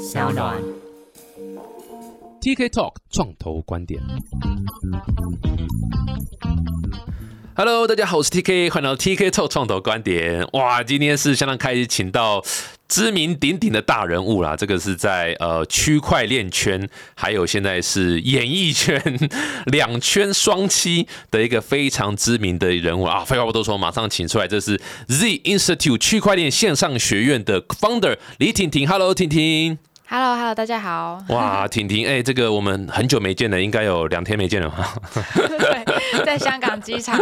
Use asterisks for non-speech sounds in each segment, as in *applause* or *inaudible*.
小暖。TK Talk 创投观点。Hello，大家好，我是 TK，欢迎来到 TK Talk 创投观点。哇，今天是相当开心，请到知名鼎鼎的大人物啦。这个是在呃区块链圈，还有现在是演艺圈 *laughs* 两圈双栖的一个非常知名的人物啊。废话不多说，马上请出来，这是 Z Institute 区块链线上学院的 Founder 李婷婷。Hello，婷婷。Hello，Hello，大家好。哇，婷婷，哎、这个我们很久没见了，应该有两天没见了吧。*laughs* 对，在香港机场，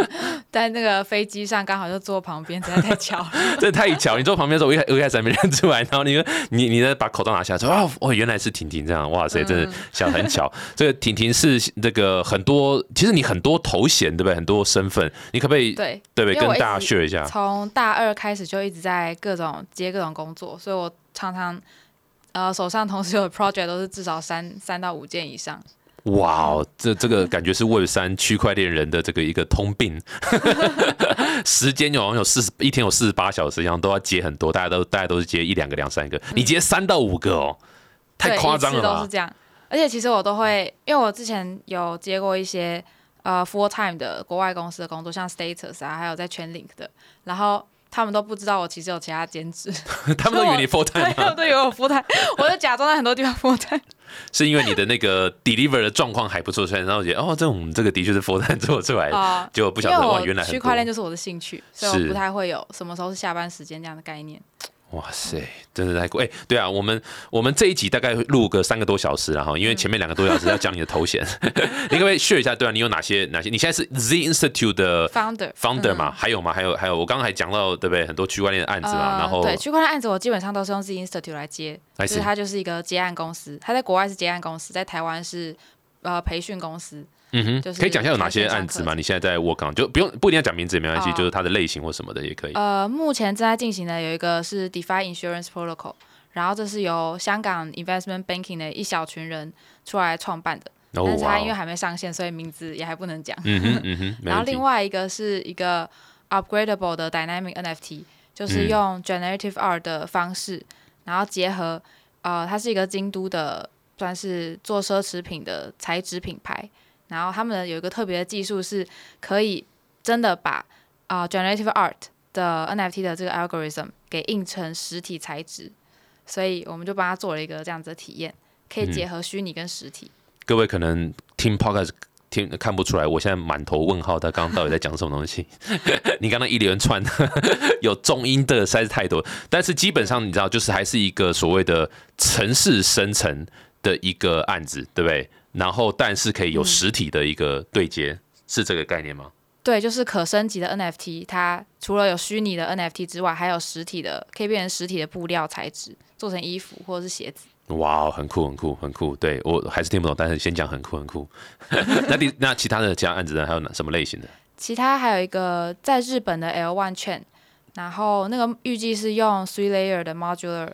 在那个飞机上，刚好就坐旁边，实在太巧了。*laughs* 这太巧！你坐旁边的时候，我一开我一开始还没认出来，然后你你你呢把口罩拿下哦哦，原来是婷婷这样，哇塞，真的 *laughs* 想很巧。这个婷婷是这个很多，其实你很多头衔对不对？很多身份，你可不可以对对不对跟大家直 share 一下？从大二开始就一直在各种接各种工作，所以我常常呃手上同时有的 project 都是至少三三到五件以上。哇哦，这这个感觉是 Web 三区块链人的这个一个通病，*laughs* 时间有好像有四十一天有四十八小时一样，都要接很多，大家都大家都是接一两个两三个，你接三到五个哦，太夸张了吧都是？这样。而且其实我都会，因为我之前有接过一些呃 full time 的国外公司的工作，像 Status 啊，还有在全 Link 的，然后他们都不知道我其实有其他兼职，*laughs* 他们都以为你 full 对 time 他吗们都以为我 full time，我就假装在很多地方 full time。是因为你的那个 deliver 的状况还不错，所以然后觉得哦，这种这个的确是 full time 做出来的，啊、结果不晓得哇，原来区块链。就是我的兴趣，所以是我不太会有什么时候是下班时间这样的概念。哇塞，真的太酷！哎、对啊，我们我们这一集大概会录个三个多小时然后因为前面两个多小时要讲你的头衔，*laughs* 你可不可以 share 一下？对啊，你有哪些哪些？你现在是 Z Institute 的 Founder founder 嗯嘛？还有吗？还有还有，我刚刚还讲到对不对？很多区块链的案子嘛，呃然后对区块链案子，我基本上都是用 Z Institute 来接就是它就是一个接案公司，它在国外是接案公司，在台湾是呃培训公司。嗯哼，就是可以讲一下有哪些案子吗？你现在在 work on 就不用不一定要讲名字也没关系，哦就是它的类型或什么的也可以。呃，目前正在进行的有一个是 DeFi Insurance Protocol，然后这是由香港 Investment Banking 的一小群人出来创办的，但是它因为还没上线，所以名字也还不能讲。嗯哼 *laughs* 嗯哼，然后另外一个是一个 upgradable 的 dynamic NFT，就是嗯用 generative art 的方式，然后结合呃，它是一个京都的算是做奢侈品的材质品牌，然后他们有一个特别的技术是可以真的把啊、呃 generative art 的 NFT 的这个 algorithm 给印成实体材质，所以我们就帮他做了一个这样子的体验，可以嗯结合虚拟跟实体。各位可能听 podcast 听看不出来，我现在满头问号，他刚刚到底在讲什么东西？*laughs* 你刚刚一连串有重音的实在是太多，但是基本上你知道，就是还是一个所谓的城市生成的一个案子，对不对？然后但是可以有实体的一个对接，是这个概念吗？对，就是可升级的 NFT，它除了有虚拟的 NFT 之外，还有实体的，可以变成实体的布料材质，做成衣服或者是鞋子。哇，很酷，很酷，很酷！对我还是听不懂，但是先讲很酷，很酷。*laughs* 那第那其他的其他案子呢？还有哪什么类型的？其他还有一个在日本的 L One Chain，然后那个预计是用 three layer 的 modular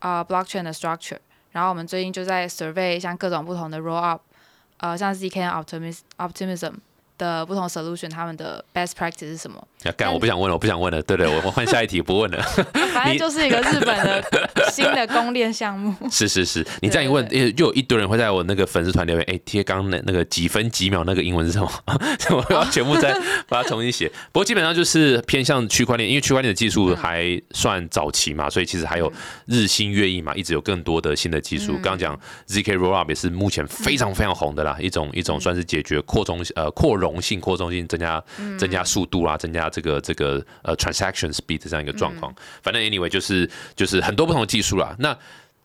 啊、blockchain 的 structure，然后我们最近就在 survey 像各种不同的 roll up，呃，像 zk optimism optimism 的不同 solution，他们的 best practice 是什么？要干，我不想问了，我不想问了。对对，我们换下一题，不问了。*laughs* 反正就是一个日本的新的公链项目。*laughs* 是是是，你这样一问，对诶又有一堆人会在我那个粉丝团留言，哎，贴刚刚那那个几分几秒那个英文是什么？*laughs* 我要全部再把它重新写。不过基本上就是偏向区块链，因为区块链的技术还算早期嘛，所以其实还有日新月异嘛，一直有更多的新的技术。刚刚讲 zk rollup 也是目前非常非常红的啦，一种一种算是解决扩充呃扩容性、扩充性增加增加速度啊，增加这个这个呃 transaction speed 这样一个状况。反正 anyway 就是就是很多不同的技术啦。那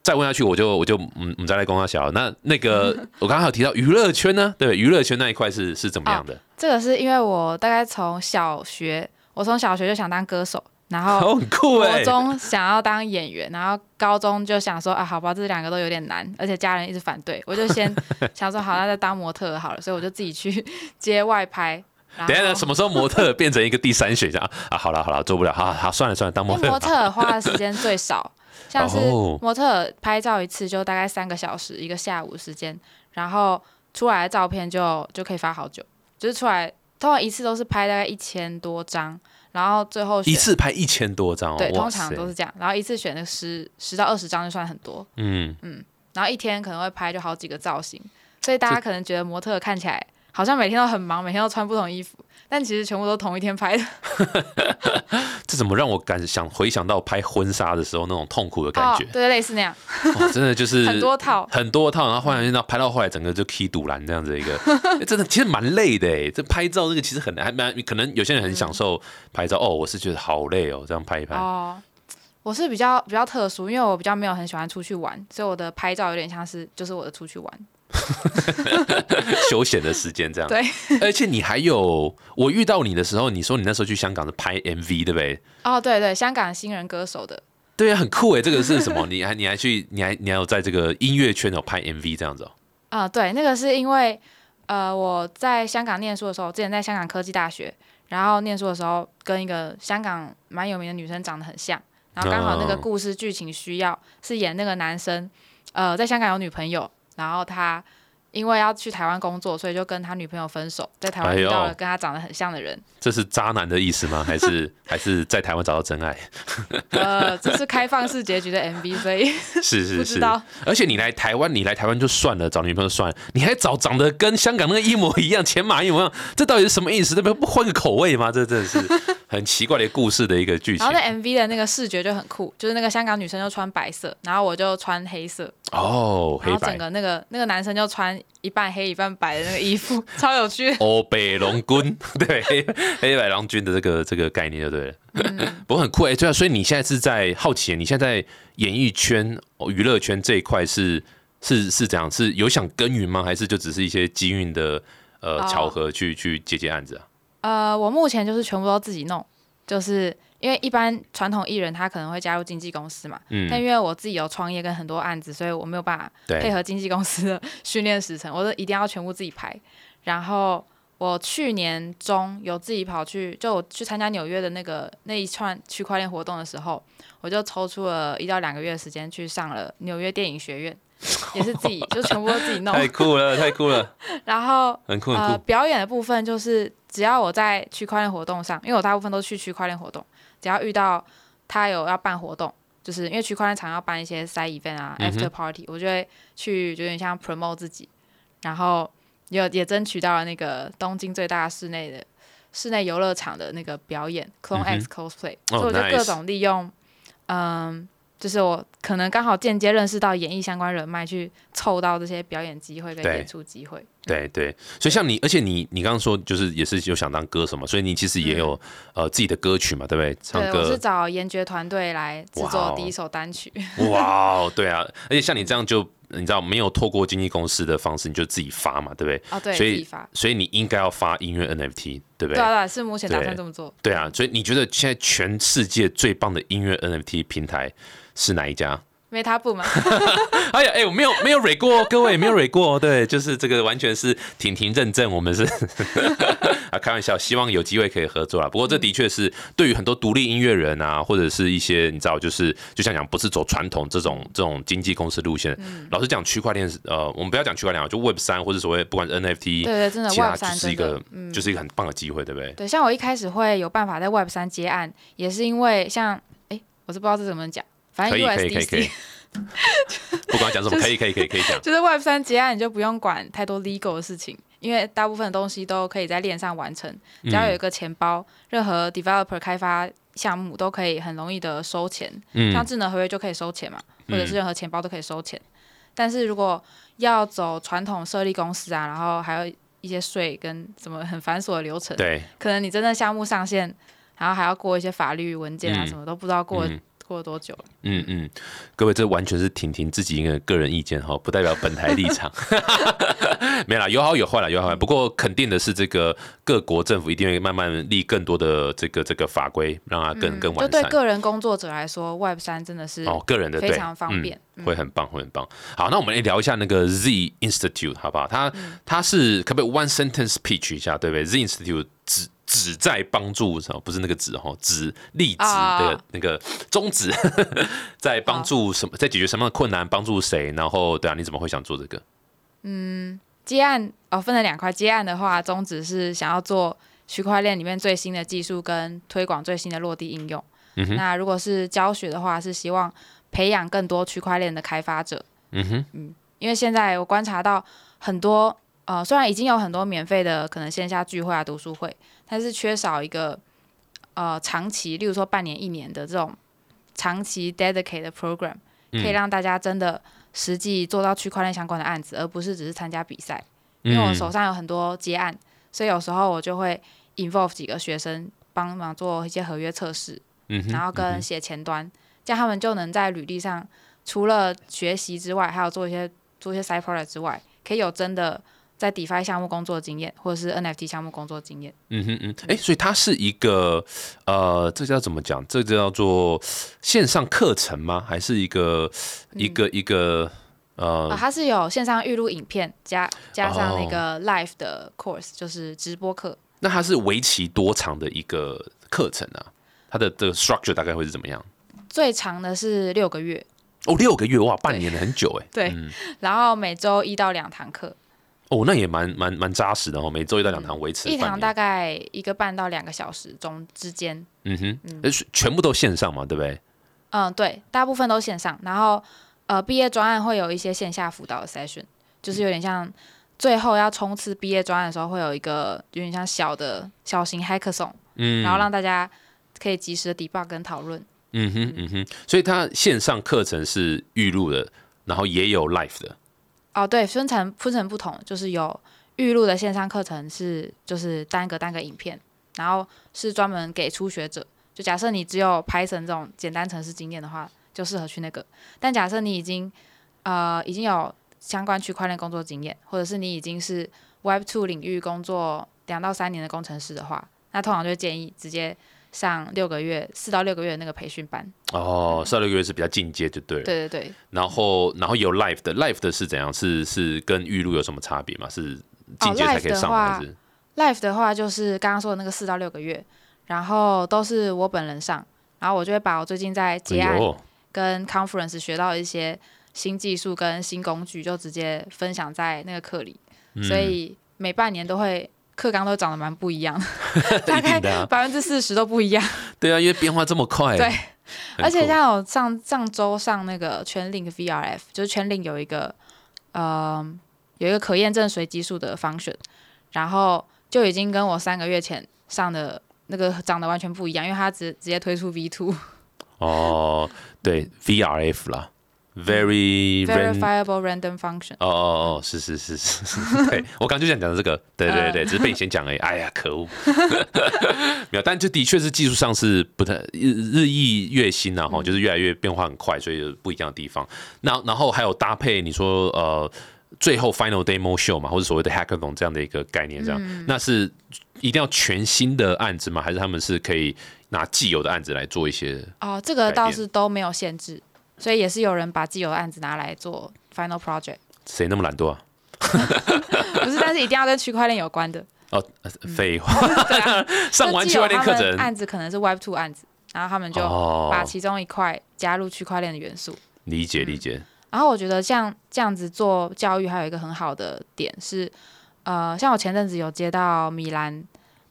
再问下去，我就我就嗯，我们再来公他小。那那个 *laughs* 我刚刚有提到娱乐圈呢，对，娱乐圈那一块是是怎么样的？这个是因为我大概从小学，我从小学就想当歌手，然后哦，很酷！中想要当演员，然后高中就想说啊，好吧，这两个都有点难，而且家人一直反对，我就先 *laughs* 想说好，那再当模特好了，所以我就自己去接外拍。等下，后什么时候模特变成一个第三选项啊？好了好了，做不了，好好算了算了，当模特 *laughs* 模特花的时间最少，像是哦模特拍照一次就大概三个小时，一个下午时间，然后出来的照片就就可以发好久，就是出来通常一次都是拍大概一千多张，然后最后一次拍一千多张哦，对，通常都是这样，然后一次选的十十到二十张就算很多，嗯。嗯，然后一天可能会拍就好几个造型，所以大家可能觉得模特看起来好像每天都很忙，每天都穿不同衣服，但其实全部都同一天拍的。*laughs* 这怎么让我感想回想到拍婚纱的时候那种痛苦的感觉哦，？对，类似那样，哦真的就是 *laughs* 很多套。很多套，然后后来到拍到后来，整个就 key 堵拦这样子一个，*laughs* 欸真的其实蛮累的哎。这拍照这个其实很还蛮，可能有些人很享受拍照、哦，我是觉得好累哦，这样拍一拍。哦，我是比较比较特殊，因为我比较没有很喜欢出去玩，所以我的拍照有点像是就是我的出去玩。*laughs* 休闲的时间这样。对，而且你还有我遇到你的时候，你说你那时候去香港是拍 MV 对不对？哦，对对，香港新人歌手的，对啊，很酷哎，这个是什么？你还你还去你还你还有在这个音乐圈有拍 MV 这样子哦？啊、对，那个是因为呃我在香港念书的时候，之前在香港科技大学，然后念书的时候跟一个香港蛮有名的女生长得很像，然后刚好那个哦故事剧情需要是演那个男生，呃，在香港有女朋友，然后他因为要去台湾工作，所以就跟他女朋友分手，在台湾遇到了跟他长得很像的人，这是渣男的意思吗？还是 *laughs* 还是在台湾找到真爱？*laughs* 呃，这是开放式结局的 MV，所以是是是。而且你来台湾，你来台湾就算了，找女朋友算了，你还找长得跟香港那个一模一样，前马一模一样，这到底是什么意思？这不不换个口味吗？这真的是很奇怪的故事的一个剧情然后那 MV 的那个视觉就很酷，就是那个香港女生就穿白色，然后我就穿黑色，哦，黑白。然后整个那个那个男生就穿一半黑一半白的那个衣服，*laughs* 超有趣。哦北龙君，*laughs* 对黑黑白郎君的这个这个概念就对了，不过很酷哎、对啊，所以你现在是在好奇，你现在在演艺圈、哦娱乐圈这一块是是是怎样？是有想耕耘吗？还是就只是一些机运的呃哦巧合去去接接案子啊？呃，我目前就是全部都自己弄，就是因为一般传统艺人他可能会加入经纪公司嘛，嗯但因为我自己有创业跟很多案子，所以我没有办法配，合经纪公司的 *laughs* 训练时程，我都一定要全部自己排。然后我去年中有自己跑去，就我去参加纽约的那个那一串区块链活动的时候，我就抽出了一到两个月的时间去上了纽约电影学院，*laughs* 也是自己就全部都自己弄。太酷了，*laughs* 太酷了，然后呃，很酷很酷。表演的部分就是只要我在区块链活动上，因为我大部分都去区块链活动，只要遇到他有要办活动，就是因为区块链常要办一些 side event 啊、嗯 after party，我就会去，就有点像 promote 自己，然后也也争取到了那个东京最大室内的室内游乐场的那个表演 Clone X cosplay，、哦所以我就各种利用，嗯。就是我可能刚好间接认识到演艺相关人脉，去凑到这些表演机会跟演出机会。对对，所以像你，而且你你刚刚说就是也是有想当歌手嘛，所以你其实也有、呃自己的歌曲嘛，对不对？唱歌对，我是，找研觉团队来制作第一首单曲。哇哦，*laughs* 对啊，而且像你这样就你知道没有透过经纪公司的方式，你就自己发嘛，对不对？哦，对，所以自己发。所以你应该要发音乐 NFT，对不对？对啊，对啊，是目前打算这么做。对啊，所以你觉得现在全世界最棒的音乐 NFT 平台是哪一家？Meta 部嘛，*laughs* 哎呀，哎，我没有没有蕊过哦，各位没有蕊过哦，对，就是这个完全是婷婷认证，我们是 *laughs* 啊，开玩笑，希望有机会可以合作啦。不过这的确是对于很多独立音乐人啊，或者是一些你知道，就是就像讲不是走传统这种这种经纪公司路线。老实讲，区块链是呃，我们不要讲区块链啊，就 Web 三或者所谓不管是 NFT，对对，真的 Web 三就是一个，就是一个很棒的机会，对不对？对，像我一开始会有办法在 Web 三接案，也是因为像，哎，我是不知道这怎么讲，反正可以可以可以可以。USDC，*laughs* 不管讲什么，可以可以可以可以讲。就是 Web 三结案，你就不用管太多 legal 的事情，因为大部分东西都可以在链上完成，只要有一个钱包，任何 developer 开发项目都可以很容易的收钱，嗯。像智能合约就可以收钱嘛，或者是嗯任何钱包都可以收钱。但是如果要走传统设立公司啊，然后还有一些税跟什么很繁琐的流程，对，可能你真的项目上线，然后还要过一些法律文件啊，嗯。什么都不知道过、嗯过了多久了。嗯嗯，各位，这完全是婷婷自己一个个人意见哈，不代表本台立场。*laughs* 没啦，有好有坏啦，有好有坏。不过肯定的是，这个各国政府一定会慢慢立更多的这个这个法规，让它更、更嗯就对完善。个人工作者来说，Web 三真的是哦，个人的非常方便。嗯，会很棒，会很棒。好，那我们来聊一下那个 Z Institute 好不好？它、嗯它是可不可以 one sentence pitch 一下，对不对？Z Institute 旨旨在帮助，不是那个旨哈，旨立旨啊的那个宗旨，*laughs* 在帮助什么，在解决什么样的困难，帮助谁？然后对啊，你怎么会想做这个？嗯接案哦，分了两块。接案的话，宗旨是想要做区块链里面最新的技术跟推广最新的落地应用。那如果是教学的话，是希望培养更多区块链的开发者。嗯哼，嗯因为现在我观察到很多，呃，虽然已经有很多免费的可能线下聚会啊、读书会，但是缺少一个呃长期，例如说半年、一年的这种长期 dedicated program，可以嗯让大家真的实际做到区块链相关的案子，而不是只是参加比赛。因为我手上有很多接案，所以有时候我就会 involve 几个学生帮忙做一些合约测试，嗯，然后跟写前端，这样他们就能在履历上除了学习之外，还有做一些做一些 side project 之外，可以有真的在 DeFi 项目工作经验，或者是 NFT 项目工作经验。嗯哼嗯，哎，所以它是一个呃，这叫怎么讲？这叫做线上课程吗？还是一个一个一个啊，呃？它是有线上预录影片加加上那哦个 live 的 course，就是直播课。那它是为期多长的一个课程啊？它的这个 structure 大概会是怎么样？最长的是六个月，哦，六个月哇，半年了，很久哎。*laughs* 对嗯然后每周一到两堂课，哦，那也蛮蛮蛮扎实的哦，每周一到两堂维持一堂大概一个半到两个小时中之间。嗯哼，呃是全部都线上嘛，对不对？嗯，对，大部分都线上，然后呃，毕业专案会有一些线下辅导的 session，就是有点像最后要冲刺毕业专案的时候，会有一个有点像小的小型 hackathon，、嗯，然后让大家可以及时的 debug 跟讨论。嗯哼嗯哼，所以它线上课程是预录的，然后也有 live 的。哦，对，分成分成不同，就是有预录的线上课程是就是单个单个影片，然后是专门给初学者。就假设你只有 Python 这种简单程式经验的话，就适合去那个。但假设你已经呃已经有相关区块链工作经验，或者是你已经是 Web Two 领域工作两到三年的工程师的话，那通常就建议直接上六个月四到六个月的那个培训班。哦，四到六个月是比较进阶就对了。对对对，然后然后有 life 的，life 的是怎样？是是跟预录有什么差别吗？是进阶才可以上吗？还是 Life 的话就是刚刚说的那个四到六个月，然后都是我本人上，然后我就会把我最近在结案跟 conference 学到的一些新技术跟新工具，就直接分享在那个课里，嗯所以每半年都会课纲都长得蛮不一样，*laughs* 大概百分之四十都不一样。对啊，因为变化这么快，对。而且像我上上周上那个全领 VRF，就是全领有一个呃有一个可验证随机数的 function，然后就已经跟我三个月前上的那个长得完全不一样，因为它直直接推出 V two 哦，对 VRF 啦，very verifiable random function。哦哦哦，是是是是，是对 *laughs* 我刚就想讲的这个，对对嗯对，只是被你先讲而已。*laughs* 哎呀，可恶，*laughs* 没有，但就的确是技术上是不太日日益月新然嗯后就是越来越变化很快，所以有不一样的地方。那然后还有搭配你说呃，最后 final demo show 嘛，或者所谓的 hackathon 这样的一个概念，这样、嗯那是一定要全新的案子吗？还是他们是可以拿既有的案子来做一些？哦，这个倒是都没有限制，所以也是有人把既有的案子拿来做 final project，谁那么懒惰啊？*laughs* 不是，但是一定要跟区块链有关的。哦，呃废话，*laughs* *laughs* 上完区块链课程。案子可能是 Web two 案子，然后他们就哦。把其中一块加入区块链的元素。理解理解，然后我觉得像这样子做教育，还有一个很好的点是，呃，像我前阵子有接到米兰，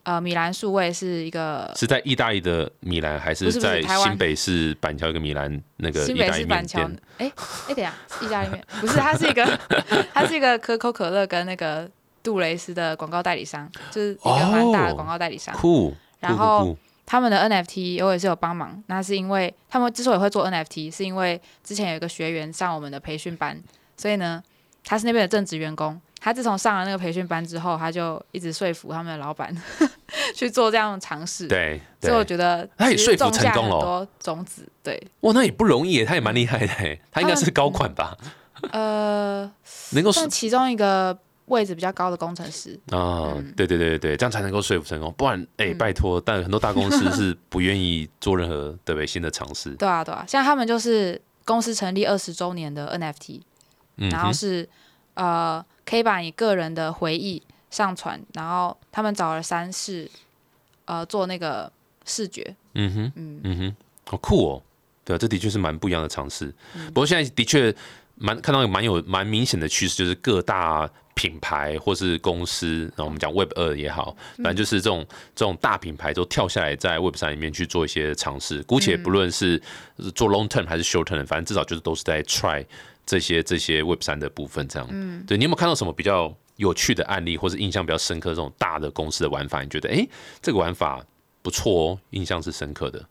呃，米兰数位是一个是在意大利的米兰，还是在新北市板桥一个米兰那个新北意大利面市板桥店？，哎哎，等下，意大利面不是，它是一个，*laughs* 它是一个可口可乐跟那个杜蕾斯的广告代理商，就是一个蛮大的哦广告代理商。酷，酷然后他们的 NFT 我也是有帮忙，那是因为他们之所以会做 NFT，是因为之前有一个学员上我们的培训班，所以呢，他是那边的正职员工。他自从上了那个培训班之后，他就一直说服他们的老板 *laughs* 去做这样的尝试。，对所以我对，觉得他也说服成功了很多种子。对，哇，那也不容易，他也蛮厉害的，他应该是高管吧？呃，*laughs* 能够算其中一个位置比较高的工程师。啊，对对对对对，这样才能够说服成功，不然哎，嗯拜托，但很多大公司是 *laughs* 不愿意做任何对不对新的尝试，对啊，对啊，像他们就是公司成立二十周年的 NFT，嗯，然后是呃，可以把你个人的回忆上传，然后他们找了三视呃做那个视觉，嗯哼，嗯，嗯哼，好酷哦，对啊，这的确是蛮不一样的尝试。嗯。不过现在的确蛮看到有蛮有蛮明显的趋势，就是各大品牌或是公司，然后我们讲 Web 二也好，嗯反正就是这种这种大品牌都跳下来在 Web 三里面去做一些尝试。姑且不论是做 long term 还是 short term，反正至少就是都是在 try 这些这些 Web 三的部分这样。嗯，对你有没有看到什么比较有趣的案例，或是印象比较深刻这种大的公司的玩法？你觉得哎、诶这个玩法不错哦，印象是深刻的。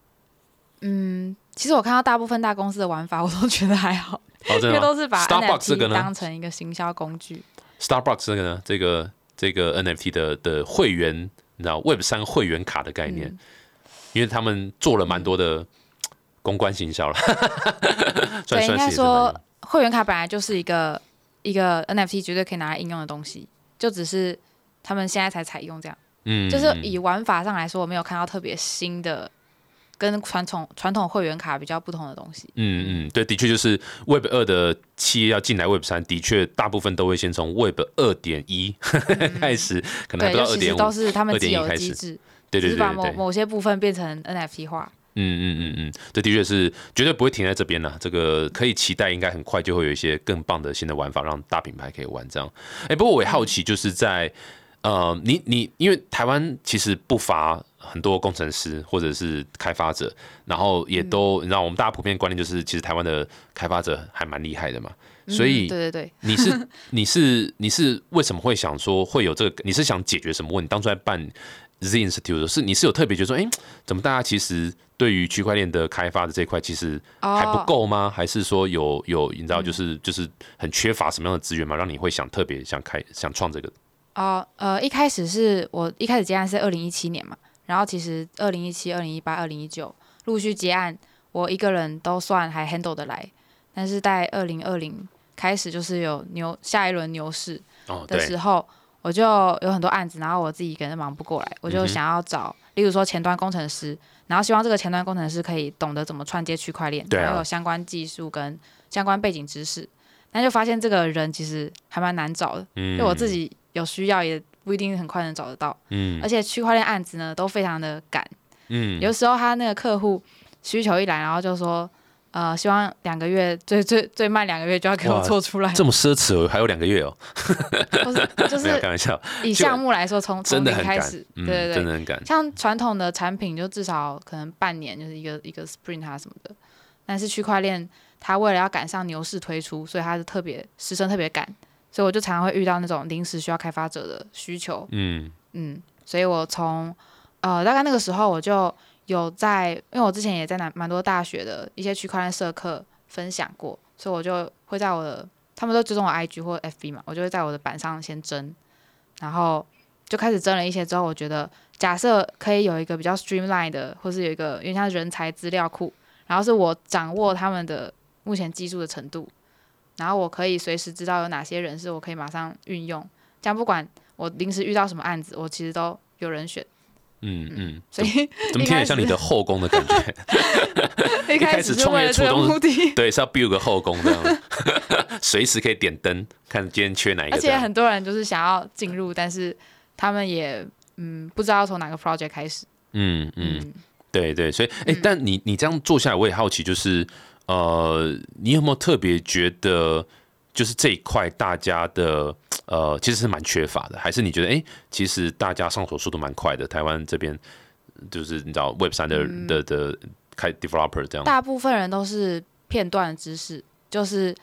嗯其实我看到大部分大公司的玩法，我都觉得还好，哦，因为都是把当成一个行销工具。Starbucks 这个呢，这个这个 NFT 的的会员，你知道 Web 三会员卡的概念，嗯。因为他们做了蛮多的公关行销了，算 *laughs* 对，应该说会员卡本来就是一个一个 NFT 绝对可以拿来应用的东西，就只是他们现在才采用这样。嗯，就是嗯。以玩法上来说，我没有看到特别新的跟传统传统会员卡比较不同的东西。嗯嗯，对，的确就是 Web 二的企业要进来 Web 三，的确大部分都会先从 Web 二点一 *laughs* 开始，可能不到二点五，是他们自有2.1开始的机制，对对把某某些部分变成 NFT 化。嗯嗯嗯嗯，这的确是绝对不会停在这边了。这个可以期待，应该很快就会有一些更棒的新的玩法，让大品牌可以玩这样。哎、不过我也好奇，就是在呃，你你因为台湾其实不乏很多工程师或者是开发者，然后也都、你知道，我们大家普遍观念就是，其实台湾的开发者还蛮厉害的嘛。所以嗯、对对对，你是 *laughs* 你是你是为什么会想说会有这个？你是想解决什么问题？当初在办 Z Institute 的是你是有特别觉得说，哎、怎么大家其实对于区块链的开发的这一块其实还不哦够吗？还是说有有你知道就是就是很缺乏什么样的资源吗？让你会想特别想开想创这个？哦，呃，一开始是我一开始接案是二零一七年嘛，然后其实二零一七、二零一八、二零一九陆续接案，我一个人都算还 handle 得来，但是在二零二零开始就是有牛下一轮牛市哦，的，时候，我就有很多案子，然后我自己一个人忙不过来，我就想要找，例如说前端工程师，然后希望这个前端工程师可以懂得怎么串接区块链，然后有相关技术跟相关背景知识，但就发现这个人其实还蛮难找的，嗯因为我自己有需要也不一定很快能找得到，嗯。而且区块链案子呢都非常的赶，嗯。有时候他那个客户需求一来，然后就说。呃，希望两个月最最最慢两个月就要给我哇做出来，这么奢侈哦，还有两个月哦，*laughs* 不是就 *laughs* 是开玩笑，以项目来说，从从零开始，，嗯，对对对，真的很赶，像传统的产品就至少可能半年就是一个一个 sprint 啊什么的，但是区块链它为了要赶上牛市推出，所以它是特别时程特别赶，所以我就常常会遇到那种临时需要开发者的需求，嗯。嗯，所以我从呃大概那个时候我就有在，因为我之前也在蛮蛮多大学的一些区块链社课分享过，所以我就会在我的他们都追踪我 IG 或 FB 嘛，我就会在我的板上先征，然后就开始征了一些之后，我觉得假设可以有一个比较 streamline 的，或是有一个有点像人才资料库，然后是我掌握他们的目前技术的程度，然后我可以随时知道有哪些人是我可以马上运用，这样不管我临时遇到什么案子，我其实都有人选，嗯嗯，所以怎么 *laughs* 听起来像你的后宫的感觉？*laughs* 一开开始创业初衷是，*laughs* 对，是要 build 个后宫这样，随时可以点灯，看今天缺哪一个而且。很多人就是想要进入，但是他们也嗯不知道从哪个 project 开始，嗯嗯，嗯，对对，所以哎、嗯但你你这样做下来，我也好奇，就是呃，你有没有特别觉得，就是这一块大家的呃其实是蛮缺乏的，还是你觉得哎、其实大家上手速度蛮快的，台湾这边就是你知道 Web 三的、嗯的的开 developer 这样，大部分人都是片段知识，就是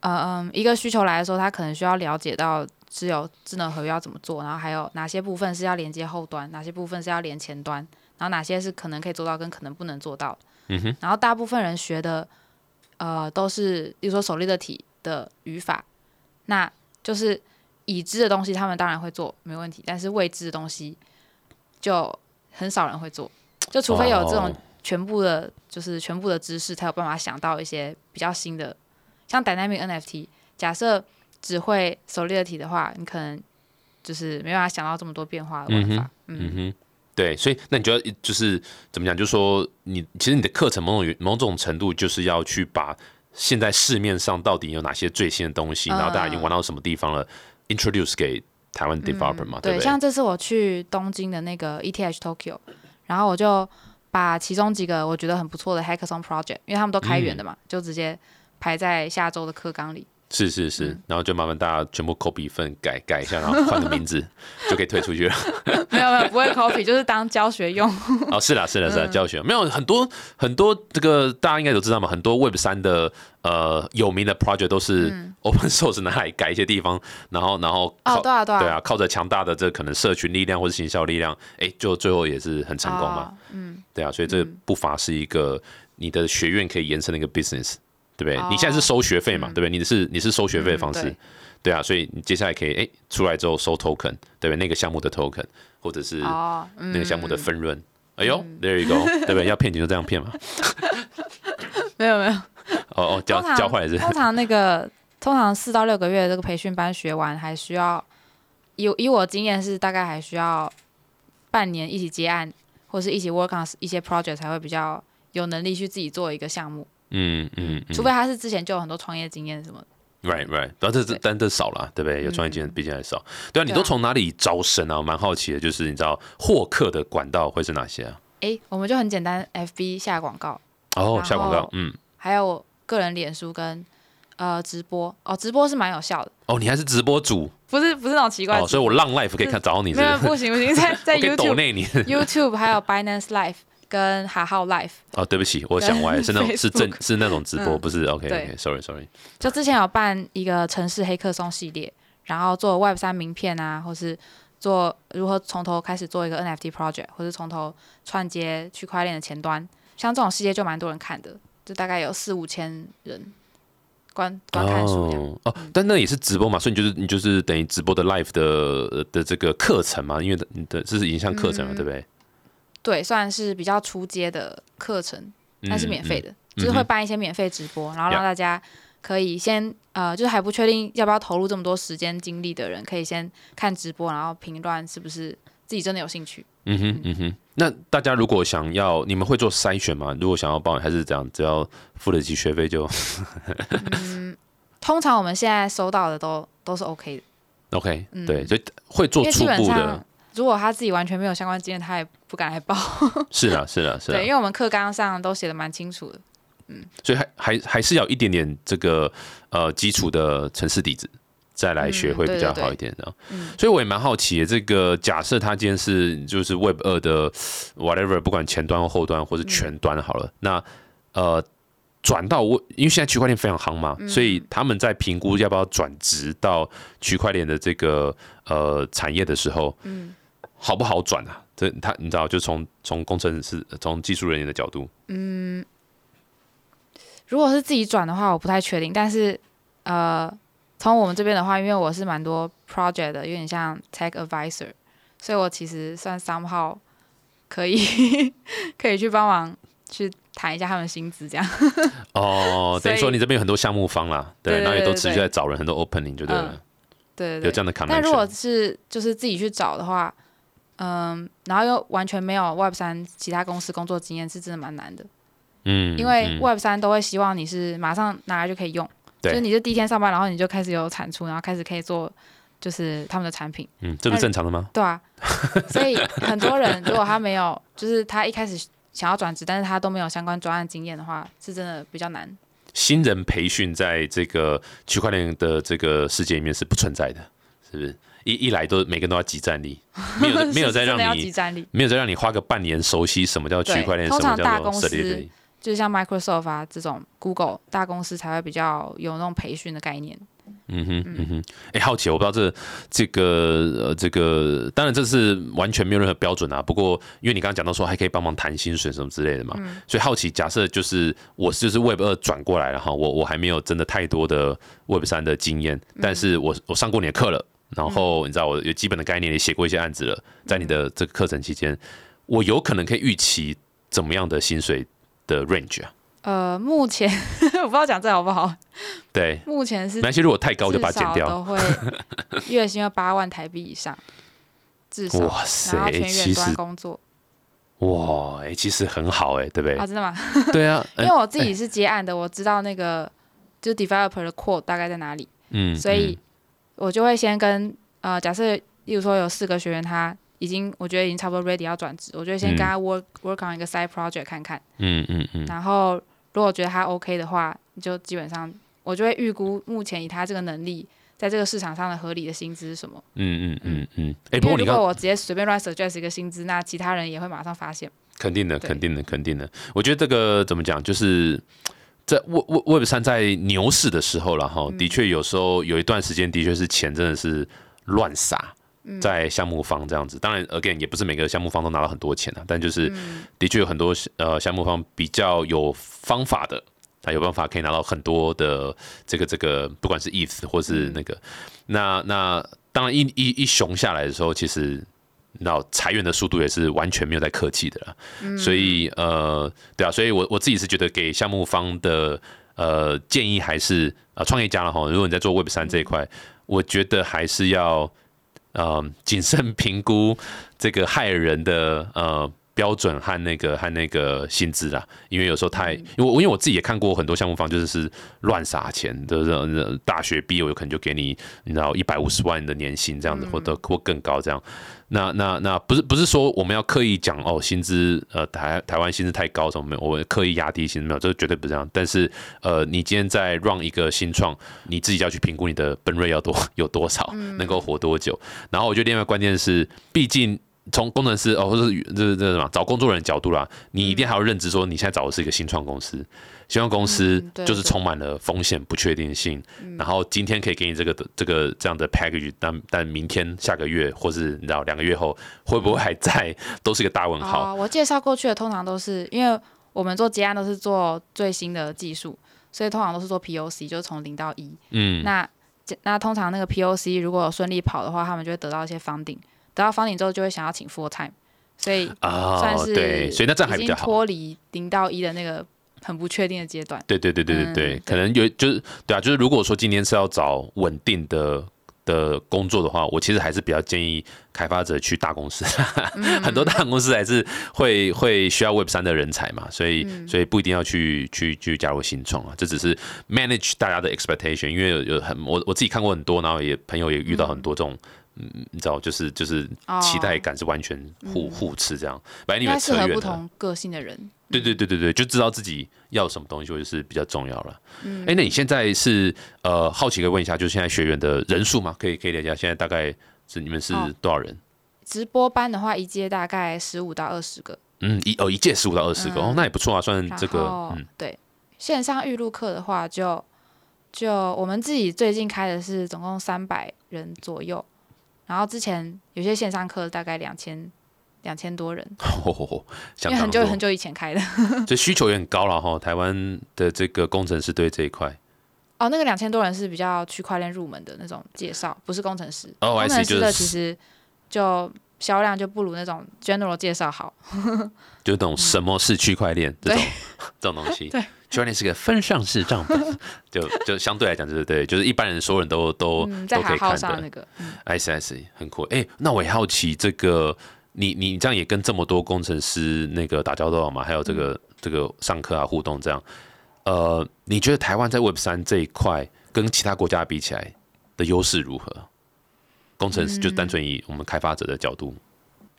呃嗯一个需求来的时候，他可能需要了解到只有智能合约要怎么做，然后还有哪些部分是要连接后端，哪些部分是要连前端，然后哪些是可能可以做到跟可能不能做到。嗯哼，然后大部分人学的呃都是，比如说手力的体的语法，那就是已知的东西，他们当然会做没问题，但是未知的东西就很少人会做，就除非有这种哦全部的，就是全部的知识，才有办法想到一些比较新的，像 Dynamic NFT，假设只会 Solidity 的话，你可能就是没办法想到这么多变化的玩法。嗯。嗯哼，对，所以那你觉得就是怎么讲？就是说你其实你的课程某种某种程度就是要去把现在市面上到底有哪些最新的东西，嗯然后大家已经玩到什么地方了，introduce 给台湾 developer 嘛，对对，不对？像这次我去东京的那个 ETH Tokyo，然后我就把其中几个我觉得很不错的 Hackathon project，因为他们都开源的嘛，就直接排在下周的课纲里。是是是，嗯。然后就麻烦大家全部 copy 一份改改一下，然后换个名字 *laughs* 就可以退出去了。没有没有，不会 copy，就是当教学用。*laughs* 哦，是啦是啦是啦，嗯。教学。没有很多很多这个大家应该都知道嘛，很多 Web 三的呃有名的 project 都是 open source 拿来改一些地方，然后然后哦，对啊对啊，对啊，靠着强大的这可能社群力量或者行销力量，哎，就最后也是很成功嘛。哦嗯，对啊，所以这不乏是一个你的学院可以延伸的一个 business，对不对？哦你现在是收学费嘛，对不对？你是你是收学费的方式，嗯对啊，所以你接下来可以哎出来之后收 token，对不对？那个项目的 token 或者是哦，那个项目的嗯分润。哎呦，there you go，对不对？*laughs* 要骗你就这样骗嘛。没有没有，哦 *laughs* 哦，教教坏了是通常那个通常四到六个月的这个培训班学完，还需要以以我经验是大概还需要半年一起接案，或是一起 work on 一些 project 才会比较有能力去自己做一个项目，嗯嗯嗯除非他是之前就有很多创业经验什么的。，right right，然后这这但这少了，对不对？有创业经验毕竟还少。对啊，你都从哪里招生啊？我蛮好奇的，就是你知道获客的管道会是哪些啊？诶，我们就很简单，FB 下广告，哦，下广告，嗯。还有我个人脸书跟呃直播哦，直播是蛮有效的，哦，你还是直播主不是不是那种奇怪所以我浪 life 可以看找到你是没有不行不行，在在 *laughs* 我可以抖 YouTube 内你 YouTube 还有 Binance Live 跟哈号 Life 哦，对不起，我想歪了，是那种 *laughs* 是正是那种直播，嗯。不是 OK，OK，sorry，sorry，就之前有办一个城市黑客松系列，然后做 Web 三名片啊，或是做如何从头开始做一个 NFT project，或是从头串接区块链的前端，像这种系列就蛮多人看的，就大概有四五千人观观看数量。哦哦，但那也是直播嘛，所以你就是你就是等于直播的 live 的呃的这个课程嘛，因为你的这是影像课程嘛，嗯。对不对？对，算是比较初阶的课程，但是免费的。的，就是会办一些免费直播，然后让大家可以先呃，就是还不确定要不要投入这么多时间精力的人，可以先看直播，然后评断是不是自己真的有兴趣。嗯哼嗯哼。那大家如果想要，你们会做筛选吗？如果想要报，还是这样，只要付得起学费就嗯通常我们现在收到的都都是 OK 的，OK。嗯对，所以会做初步的，如果他自己完全没有相关经验，他也不敢来报。*laughs* 是啊是啊是啊对，因。为我们课纲上都写的蛮清楚的。嗯所以还还还是要一点点这个呃基础的城市底子，再来学嗯会比较好一点的。嗯所以我也蛮好奇的，这个假设他今天是就是 Web 二的 whatever，不管前端或后端或是全端好了，那呃转到我，因为现在区块链非常夯嘛，所以他们在评估要不要转职到区块链的这个呃产业的时候，嗯好不好转啊？这他你知道，就从从工程师、从技术人员的角度，嗯，如果是自己转的话，我不太确定。但是呃，从我们这边的话，因为我是蛮多 project 的，有点像 tech advisor，所以我其实算 somehow 可以 *laughs* 可以去帮忙去谈一下他们薪资这样。哦，*laughs* 等于说你这边有很多项目方啦，对，然后也都持续在找人，很多 opening 就对了，对对对。有这样的 connection。但如果是就是自己去找的话，嗯，然后又完全没有 Web 三其他公司工作经验，是真的蛮难的。嗯，因为嗯 Web 三都会希望你是马上拿来就可以用，就是你是第一天上班，然后你就开始有产出，然后开始可以做就是他们的产品，嗯，这不是正常的吗？对啊。所以很多人如果他没有，就是他一开始想要转职，但是他都没有相关专案经验的话，是真的比较难。新人培训在这个区块链的这个世界里面是不存在的，是不是？一一来都每个人都要集战力，*laughs* 没有 *laughs* 没有再让你没有再让你花个半年熟悉什么叫区块链，什么叫大公 s 司就是像 Microsoft 啊这种 Google 大公司才会比较有那种培训的概念。嗯哼，嗯哼，哎、好奇，我不知道这这个呃，这个当然这是完全没有任何标准啊。不过，因为你刚刚讲到说还可以帮忙谈薪水什么之类的嘛，所以好奇，假设就是我就是 Web 二转过来了哈，我我还没有真的太多的 Web 三的经验，但是我我上过你的课了，然后你知道我有基本的概念，也写过一些案子了，在你的这个课程期间，我有可能可以预期怎么样的薪水的 range 啊？呃，目前 *laughs* 我不知道讲这好不好，对，目前是那些，如果太高就把它剪掉。都会月薪要八万台币以上，至少。哇塞然后，全其远端实工作哇，哎、其实很好哎、对不对？啊，真的吗？*laughs* 对啊，因为我自己是接案的，我知道那个就是 developer 的 quote 大概在哪里，嗯，所以我就会先跟呃，假设例如说有四个学员，他已经我觉得已经差不多 ready 要转职，我就会先跟他 work、work on 一个 side project 看看，嗯嗯嗯嗯，然后如果觉得他 OK 的话，你就基本上我就会预估目前以他这个能力，在这个市场上的合理的薪资是什么。嗯嗯嗯嗯。哎，不过你如果我直接随便乱 suggest 一个薪资，那其他人也会马上发现。肯定的，肯定的，肯定的。我觉得这个怎么讲，就是在 Web Web Web 三在牛市的时候了哈，的确有时候有一段时间的确是钱真的是乱撒。在项目方这样子，当然，again 也不是每个项目方都拿到很多钱啊，但就是的确有很多呃项目方比较有方法的，他有办法可以拿到很多的这个这个，不管是 ETH 或是那个，那那当然一一一熊下来的时候，其实那裁员的速度也是完全没有在客气的了，所以呃对啊，所以我我自己是觉得给项目方的呃建议还是啊创业家了哈，如果你在做 Web 三这一块，我觉得还是要。呃，谨慎评估这个害人的呃标准和那个和那个薪资啦，因为有时候太，因为我因为我自己也看过很多项目方，就是是乱撒钱就是，大学毕业有可能就给你，你知道一百五十万的年薪这样子，或者或更高这样。那那那不是不是说我们要刻意讲哦薪资呃台台湾薪资太高什么没有，我刻意压低薪资没有，这绝对不是这样。但是呃你今天在 run 一个新创，你自己要去评估你的本瑞要多有多少，能够活多久。然后我觉得另外关键是，毕竟。从工程师哦，或者是这这什么找工作人角度啦，你一定还要认知说，你现在找的是一个新创公司，新创公司就是充满了风险、不确定性。然后今天可以给你这个这个这样的 package，但但明天、下个月，或是你知道两个月后会不会还在，都是一个大问号。我介绍过去的通常都是因为我们做结案都是做最新的技术，所以通常都是做 POC，就是从零到一。嗯，那那通常那个 POC 如果顺利跑的话，他们就会得到一些 funding。得到房顶之后，就会想要请 full time，所以算是对，所以那这样还比较好，脱离零到一的那个很不确定的阶段。对对对对对对，可能有就是对啊，就是如果说今天是要找稳定的的工作的话，我其实还是比较建议开发者去大公司，*laughs* 很多大公司还是会会需要 Web 三的人才嘛，所以所以不一定要去去去加入新创啊，这只是 manage 大家的 expectation，因为有有很我我自己看过很多，然后也朋友也遇到很多这种。嗯，你知道，就是就是期待感是完全互互斥这样，反正你们适合不同个性的人。对对对对对，就知道自己要什么东西，就是比较重要了。嗯，哎，那你现在是呃好奇可以问一下，就是现在学员的人数吗？可以可以了解，现在大概是你们是多少人？直播班的话，一届大概十五到二十个。嗯，一哦一届十五到二十个哦，那也不错啊，算这个。嗯，对，线上预录课的话，就就我们自己最近开的是总共三百人左右。然后之前有些线上课大概两千两千多人，*laughs* 因为很久很久以前开的，*laughs* 这需求也很高了哈。台湾的这个工程师对这一块，*laughs* 哦，那个两千多人是比较区块链入门的那种介绍，不是工程师。工程师的其实就销量就不如那种 general 介绍好，就懂什么是区块链这种这种东西。对。区块链是个分上式账本，*laughs* 就就相对来讲，就是对，就是一般人所有人都都都可以看的。那个，S S 很酷。哎，那我也好奇，这个你你这样也跟这么多工程师那个打交道嘛？还有这个这个上课啊互动这样，呃，你觉得台湾在 Web 三这一块跟其他国家比起来的优势如何？工程师就单纯以我们开发者的角度。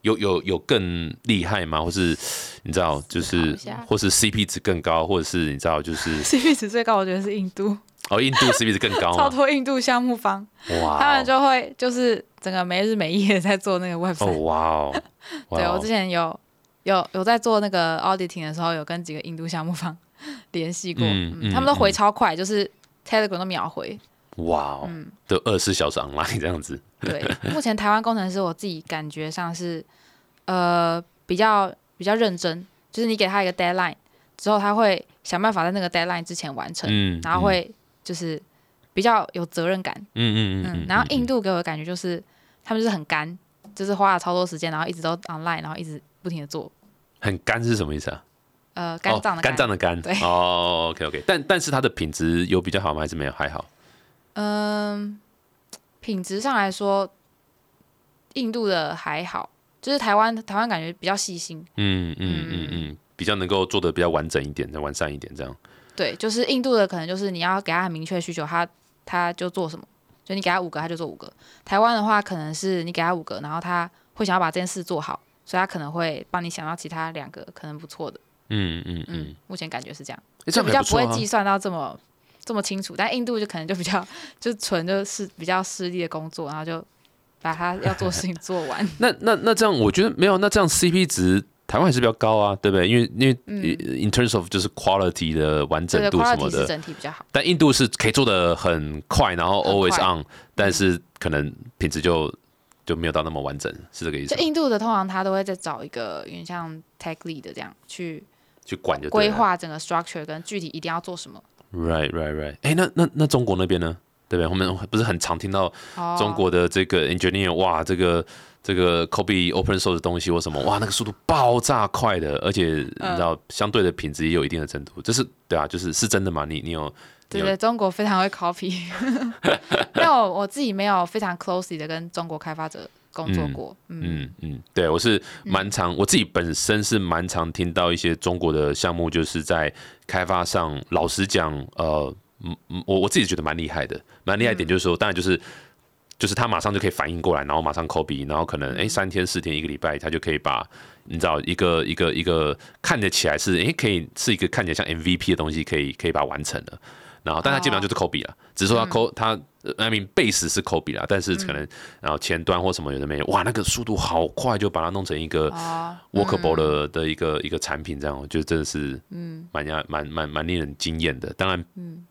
有有有更厉害吗？或是你知道，就是或是 CP 值更高，或者是你知道，就是 *laughs* CP 值最高，我觉得是印度。哦，印度 CP 值更高，*laughs* 超多印度项目方，哇，他们就会就是整个没日没夜在做那个 Web。哦，哇哦，*laughs* 对我之前有有有在做那个 auditing 的时候，有跟几个印度项目方联系过，他们都回超快，就是 Telegram 都秒回。哇哦，都二十四小时 online 这样子。对，目前台湾工程师我自己感觉上是，呃，比较比较认真，就是你给他一个 deadline 之后，他会想办法在那个 deadline 之前完成，嗯，然后会就是比较有责任感，嗯嗯嗯，然后印度给我的感觉就是他们就是很干，就是花了超多时间，然后一直都 online，然后一直不停的做。很干是什么意思啊？呃，肝脏的肝脏的肝，对，哦，OK OK，但但是它的品质有比较好吗？还是没有？还好。嗯。品质上来说，印度的还好，就是台湾台湾感觉比较细心，嗯嗯嗯嗯，比较能够做的比较完整一点，再完善一点这样。对，就是印度的可能就是你要给他很明确的需求，他他就做什么，就你给他五个他就做五个。台湾的话可能是你给他五个，然后他会想要把这件事做好，所以他可能会帮你想到其他两个可能不错的。嗯嗯嗯，目前感觉是这样，就比较不会计算到这么。这么清楚，但印度就可能就比较 *laughs* 就纯就是比较势利的工作，然后就把他要做事情做完。*laughs* 那那那这样，我觉得没有，那这样 CP 值台湾还是比较高啊，对不对？因为因为 in terms of 就是 quality 的完整度什么的，整体比较好。但印度是可以做的很快，然后 always on，但是可能品质就就没有到那么完整，是这个意思？就印度的通常他都会再找一个有点像 tech lead 的这样去去管就规划整个 structure 跟具体一定要做什么。Right, right, right. 哎、那那那中国那边呢？对不对？我们不是很常听到哦，中国的这个 engineer，哇，这个这个 copy open source 的东西或什么，哇，那个速度爆炸快的，而且你知道，相对的品质也有一定的程度。这是对啊，就是是真的吗？你你有有对对，中国非常会 copy，*laughs* 但我我自己没有非常 closely 的跟中国开发者工作过。嗯嗯嗯，对我是蛮常，我自己本身是蛮常听到一些中国的项目，就是在开发上，老实讲，呃，嗯嗯，我我自己觉得蛮厉害的，蛮厉害一点就是说，当然就是。就是他马上就可以反应过来，然后马上 copy，然后可能哎三天四天一个礼拜，他就可以把你知道一个一个一个看得起来是哎可以是一个看起来像 MVP 的东西，可以可以把它完成了。然后，但他基本上就是 copy 了，只是说他 co 他呃 I mean base 是 copy 啦，但是可能然后前端或什么有的没有，哇，那个速度好快，就把它弄成一个哦，workable 的的一个一个产品，这样我觉得真的是嗯。蛮压蛮蛮蛮令人惊艳的。当然，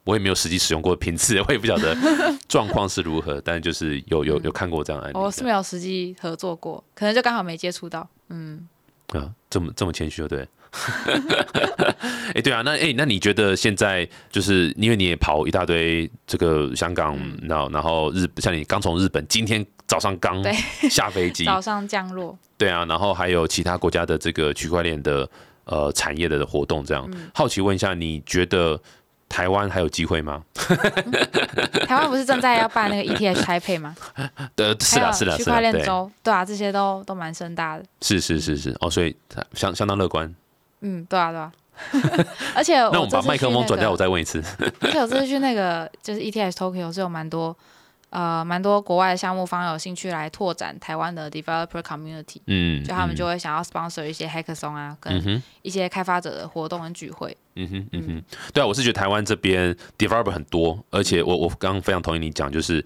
我也没有实际使用过频次，我也不晓得 *laughs* 状况是如何，但就是有有有看过这样的案例。我是没有实际合作过，可能就刚好没接触到。嗯。啊，这么这么谦虚，对 *laughs* 哎、对啊，那哎、那你觉得现在就是因为你也跑一大堆这个香港，然后然后日像你刚从日本，今天早上刚下飞机，早上降落，对啊，然后还有其他国家的这个区块链的呃产业的活动，这样、好奇问一下，你觉得台湾还有机会吗？*laughs* 台湾不是正在要办那个 ETH 台配吗？*laughs* 呃，是啦，是啦，是啦，还有区块链对，周，对啊，这些都都蛮盛大的。是是是是，哦，所以相相当乐观。嗯，对啊，对啊。*laughs* 而且那我们把麦克风转掉，我再问一次。*laughs* 而且我这次去那个就是 ETS Tokyo 是有蛮多呃蛮多国外的项目方有兴趣来拓展台湾的 developer community，嗯，就他们嗯就会想要 sponsor 一些 hackathon 啊，跟。一些开发者的活动跟聚会。嗯哼，嗯哼，对啊，我是觉得台湾这边 developer 很多，而且我我刚刚非常同意你讲，就是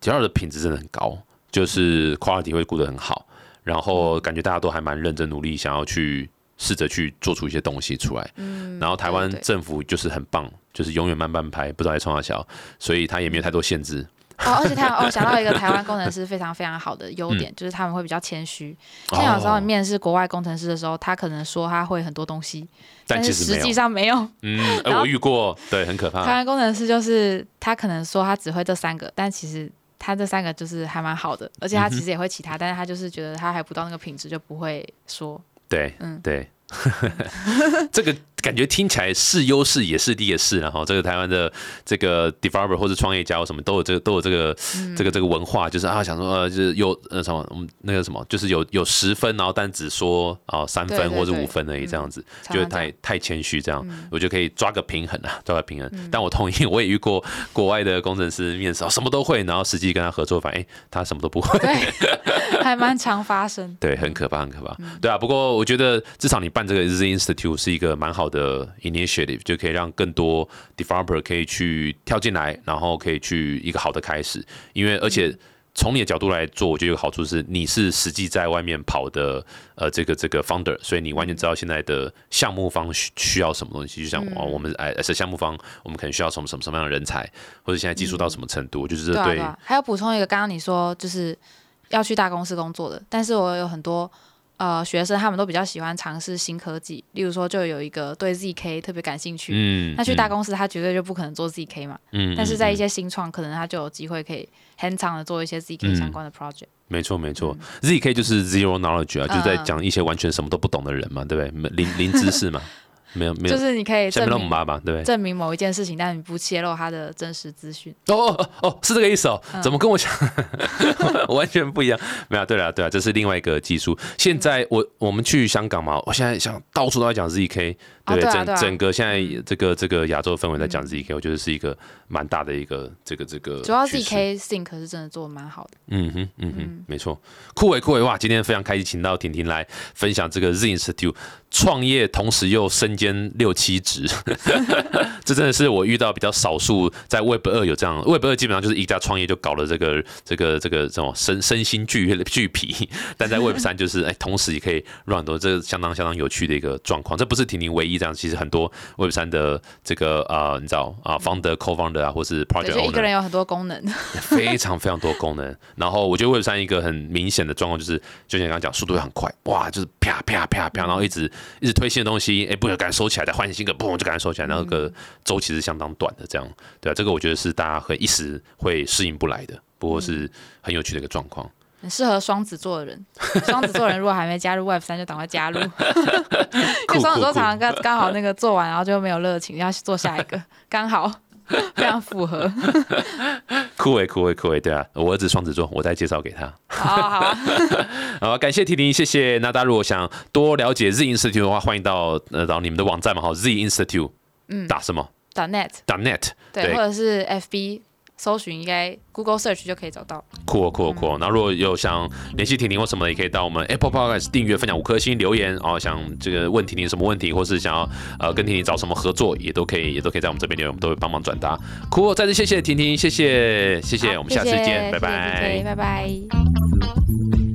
developer 的品质真的很高，就是 quality 会顾得很好，然后感觉大家都还蛮认真努力，想要去试着去做出一些东西出来。嗯，然后台湾政府就是很棒，就是永远慢半拍，不知道在冲啥小，所以他也没有太多限制。哦，而且台湾 *laughs* 哦，想到一个台湾工程师非常非常好的优嗯点，就是他们会比较谦虚。像有时候面试国外工程师的时候，他可能说他会很多东西，但是实际。上没有。嗯，*laughs* 哎，我遇过，对，很可怕台。湾工程师就是他可能说他只会这三个，但其实他这三个就是还蛮好的，而且他其实也会其他，但是他就是觉得他还不到那个品质，就不会说。对，嗯。对，*laughs* 这个感觉听起来是优势也是劣也是，然后这个台湾的这个 developer 或者创业家或什么都有这个都有这个、嗯这个这个文化，就是啊想说呃就是有呃什么嗯那个什么就是有有十分，然后但只说啊三分或者五分而已这样子，常常这觉得太太谦虚这样，我觉得可以抓个平衡啊，*laughs* 抓个平衡。但我同意，我也遇过 *laughs* 国外的工程师面试，哦什么都会，然后实际跟他合作，发现哎他什么都不会。对，*laughs* 还蛮常发生。对，很可怕，很可怕。对啊，不过我觉得至少你办这个 Z Institute 是一个蛮好的 initiative，就可以让更多 developer 可以去跳进来，然后可以去一个好的开始。因为而且从你的角度来做，我觉得有个好处是你是实际在外面跑的呃这个这个 founder，所以你完全知道现在的项目方需需要什么东西。就像哦，我们哎是项目方，我们可能需要什么什么什么样的人才，或者现在技术到什么程度，就是这对。还有补充一个，刚刚你说就是要去大公司工作的，但是我有很多呃学生，他们都比较喜欢尝试新科技，例如说就有一个对 ZK 特别感兴趣，嗯那去大公司他绝对就不可能做 ZK 嘛，嗯但是在一些些新创，可能他就有机会可以 hands on 的做一些 ZK 嗯。相关的 project。没错，没错，ZK 就是 zero knowledge 啊，就是在嗯。讲一些完全什么都不懂的人嘛，对不对？零零知识嘛，*laughs* 没有没有，就是你可以下面那么证明麻吧，对不对？证明某一件事情，但你不泄露他的真实资讯。哦哦哦哦，是这个意思哦，嗯怎么跟我想 *laughs* 完全不一样？没有，对了对了，这是另外一个技术。现在我我们去香港嘛，我现在想到处都在讲 ZK，对不对？整整个现在这个这个亚洲氛围在讲 ZK，我觉得是一个蛮大的一个这个这个主要趋势 ZK Think 是真的做的蛮好的。嗯哼，嗯哼，没错，酷伟酷伟哇！今天非常开心，请到婷婷来分享这个 Z Institute 创业，同时又身兼六七职，*laughs* 这真的是我遇到比较少数在 Web 二有这样，Web 二基本上就是一家创业就搞了这个这个这个这种身身心俱俱疲，但在 Web 三就是哎，同时也可以 run 很多，这相当相当有趣的一个状况。这不是婷婷唯一这样，其实很多 Web 三的这个呃，你知道啊，founder、co-founder 啊，或是 project owner，一个人有很多功能，*laughs* 非常非常多功能。然后我觉得 Web 三一个很明显的状况就是，就像刚刚讲，速度会很快，哇，就是啪啪啪啪，然后一直一直推新的东西，哎，不赶紧收起来，再换新的，嘣就赶紧收起来，那个周期是相当短的，这样，对啊，这个我觉得是大家会一时会适应不来的，不过是很有趣的一个状况。很适合双子座的人，双子座人如果还没加入 Web 三，就赶快加入。*laughs* 因为双子座常常刚刚好那个做完，然后就没有热情，要做下一个，刚好非常符合。*laughs* 酷诶酷诶酷诶，对啊，我儿子双子座，我再介绍给他。好好 *laughs* 好，感谢婷婷，谢谢。那大家如果想多了解 Z Institute 的话，欢迎到呃到你们的网站嘛，好 Z Institute，嗯，打什么？打 net，打 net，对，或者是 FB。搜寻应该 Google Search 就可以找到。酷哦酷哦酷哦！那如果有想联系婷婷或什么，也可以到我们 Apple Podcast 订阅、分享五颗星、留言哦。想这个问婷婷什么问题，或是想要呃跟婷婷找什么合作，也都可以，也都可以在我们这边留言，我们都会帮忙转达。酷哦！再次谢谢婷婷，谢谢谢谢，我们下次见，拜拜，拜拜。